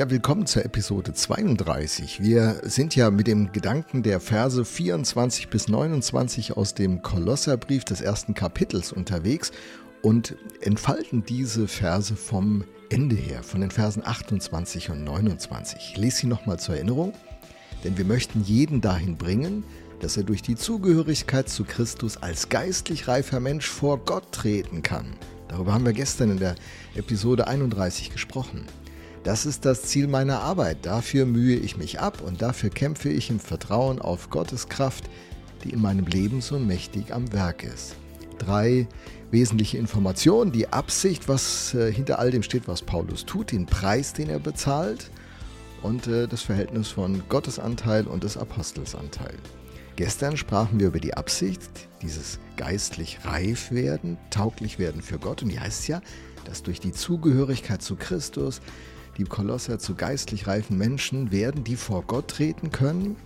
Ja, willkommen zur Episode 32. Wir sind ja mit dem Gedanken der Verse 24 bis 29 aus dem Kolosserbrief des ersten Kapitels unterwegs und entfalten diese Verse vom Ende her, von den Versen 28 und 29. Ich lese sie nochmal zur Erinnerung, denn wir möchten jeden dahin bringen, dass er durch die Zugehörigkeit zu Christus als geistlich reifer Mensch vor Gott treten kann. Darüber haben wir gestern in der Episode 31 gesprochen. Das ist das Ziel meiner Arbeit. Dafür mühe ich mich ab und dafür kämpfe ich im Vertrauen auf Gottes Kraft, die in meinem Leben so mächtig am Werk ist. Drei wesentliche Informationen. Die Absicht, was äh, hinter all dem steht, was Paulus tut, den Preis, den er bezahlt und äh, das Verhältnis von Gottesanteil und des Apostellsanteil. Gestern sprachen wir über die Absicht, dieses geistlich reif werden, tauglich werden für Gott. Und die heißt ja, dass durch die Zugehörigkeit zu Christus die Kolosser zu geistlich reifen Menschen werden, die vor Gott treten können.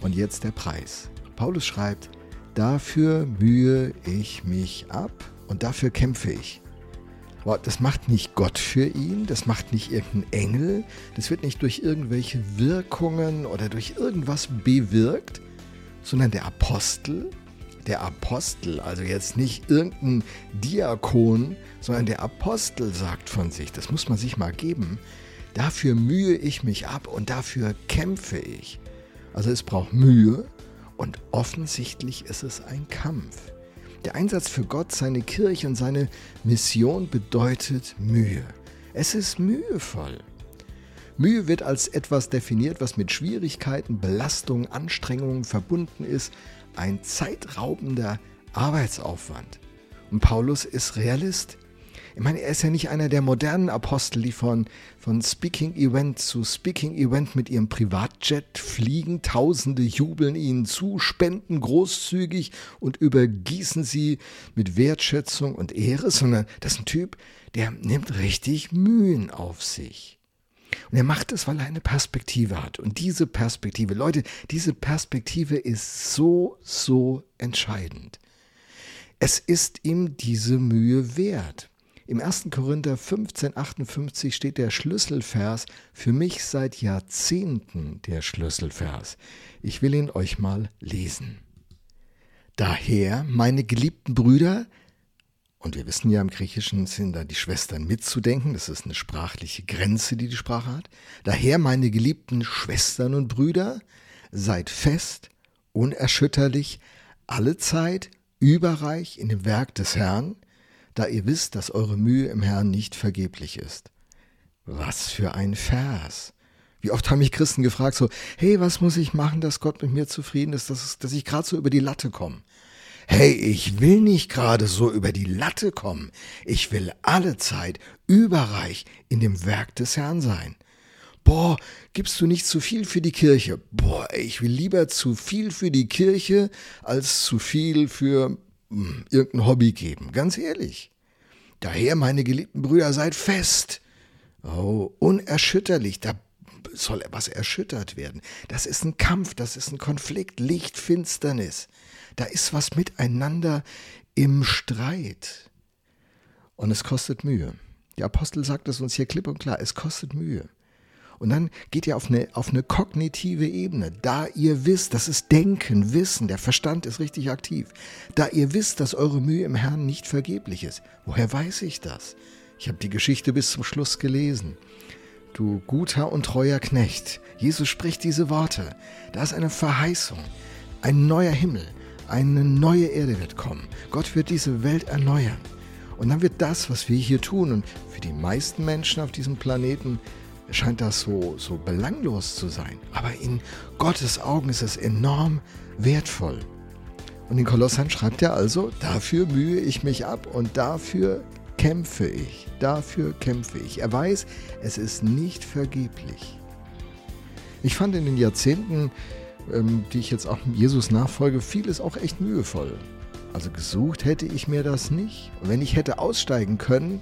Und jetzt der Preis. Paulus schreibt, dafür mühe ich mich ab und dafür kämpfe ich. Das macht nicht Gott für ihn, das macht nicht irgendein Engel, das wird nicht durch irgendwelche Wirkungen oder durch irgendwas bewirkt, sondern der Apostel, der Apostel, also jetzt nicht irgendein Diakon, sondern der Apostel sagt von sich, das muss man sich mal geben, Dafür mühe ich mich ab und dafür kämpfe ich. Also es braucht Mühe und offensichtlich ist es ein Kampf. Der Einsatz für Gott, seine Kirche und seine Mission bedeutet Mühe. Es ist mühevoll. Mühe wird als etwas definiert, was mit Schwierigkeiten, Belastungen, Anstrengungen verbunden ist. Ein zeitraubender Arbeitsaufwand. Und Paulus ist Realist. Ich meine, er ist ja nicht einer der modernen Apostel, die von, von Speaking Event zu Speaking Event mit ihrem Privatjet fliegen. Tausende jubeln ihnen zu, spenden großzügig und übergießen sie mit Wertschätzung und Ehre, sondern das ist ein Typ, der nimmt richtig Mühen auf sich. Und er macht es, weil er eine Perspektive hat. Und diese Perspektive, Leute, diese Perspektive ist so, so entscheidend. Es ist ihm diese Mühe wert. Im 1. Korinther 15, 58 steht der Schlüsselvers, für mich seit Jahrzehnten der Schlüsselvers. Ich will ihn euch mal lesen. Daher, meine geliebten Brüder, und wir wissen ja, im Griechischen sind da die Schwestern mitzudenken, das ist eine sprachliche Grenze, die die Sprache hat. Daher, meine geliebten Schwestern und Brüder, seid fest, unerschütterlich, alle Zeit, überreich in dem Werk des Herrn, da ihr wisst, dass eure Mühe im Herrn nicht vergeblich ist. Was für ein Vers. Wie oft haben mich Christen gefragt, so, hey, was muss ich machen, dass Gott mit mir zufrieden ist, dass, dass ich gerade so über die Latte komme? Hey, ich will nicht gerade so über die Latte kommen. Ich will alle Zeit überreich in dem Werk des Herrn sein. Boah, gibst du nicht zu viel für die Kirche? Boah, ich will lieber zu viel für die Kirche als zu viel für hm, irgendein Hobby geben. Ganz ehrlich. Daher, meine geliebten Brüder, seid fest. Oh, unerschütterlich. Da soll etwas erschüttert werden. Das ist ein Kampf, das ist ein Konflikt, Licht, Finsternis. Da ist was miteinander im Streit. Und es kostet Mühe. Der Apostel sagt es uns hier klipp und klar, es kostet Mühe. Und dann geht ihr auf eine, auf eine kognitive Ebene. Da ihr wisst, das ist Denken, Wissen, der Verstand ist richtig aktiv. Da ihr wisst, dass eure Mühe im Herrn nicht vergeblich ist. Woher weiß ich das? Ich habe die Geschichte bis zum Schluss gelesen. Du guter und treuer Knecht, Jesus spricht diese Worte. Da ist eine Verheißung, ein neuer Himmel, eine neue Erde wird kommen. Gott wird diese Welt erneuern. Und dann wird das, was wir hier tun, und für die meisten Menschen auf diesem Planeten scheint das so, so belanglos zu sein. Aber in Gottes Augen ist es enorm wertvoll. Und in Kolossern schreibt er also, dafür mühe ich mich ab und dafür kämpfe ich. Dafür kämpfe ich. Er weiß, es ist nicht vergeblich. Ich fand in den Jahrzehnten, ähm, die ich jetzt auch Jesus nachfolge, vieles auch echt mühevoll. Also gesucht hätte ich mir das nicht. Und wenn ich hätte aussteigen können,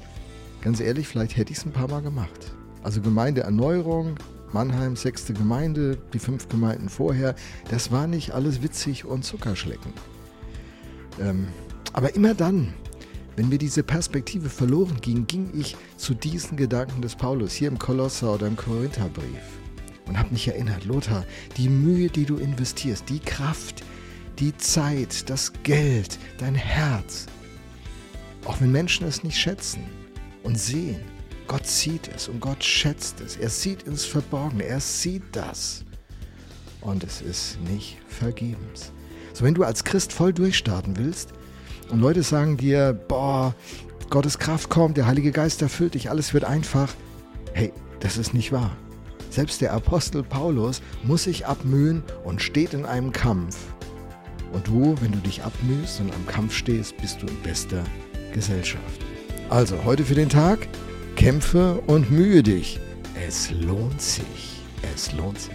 ganz ehrlich, vielleicht hätte ich es ein paar Mal gemacht. Also Gemeindeerneuerung, Mannheim, sechste Gemeinde, die fünf Gemeinden vorher, das war nicht alles witzig und Zuckerschlecken. Ähm, aber immer dann, wenn mir diese Perspektive verloren ging, ging ich zu diesen Gedanken des Paulus hier im Kolosser oder im Korintherbrief und habe mich erinnert, Lothar, die Mühe, die du investierst, die Kraft, die Zeit, das Geld, dein Herz, auch wenn Menschen es nicht schätzen und sehen, Gott sieht es und Gott schätzt es. Er sieht ins Verborgene, er sieht das. Und es ist nicht vergebens. So, wenn du als Christ voll durchstarten willst und Leute sagen dir, boah, Gottes Kraft kommt, der Heilige Geist erfüllt dich, alles wird einfach. Hey, das ist nicht wahr. Selbst der Apostel Paulus muss sich abmühen und steht in einem Kampf. Und du, wenn du dich abmühst und am Kampf stehst, bist du in bester Gesellschaft. Also heute für den Tag, kämpfe und mühe dich. Es lohnt sich. Es lohnt sich.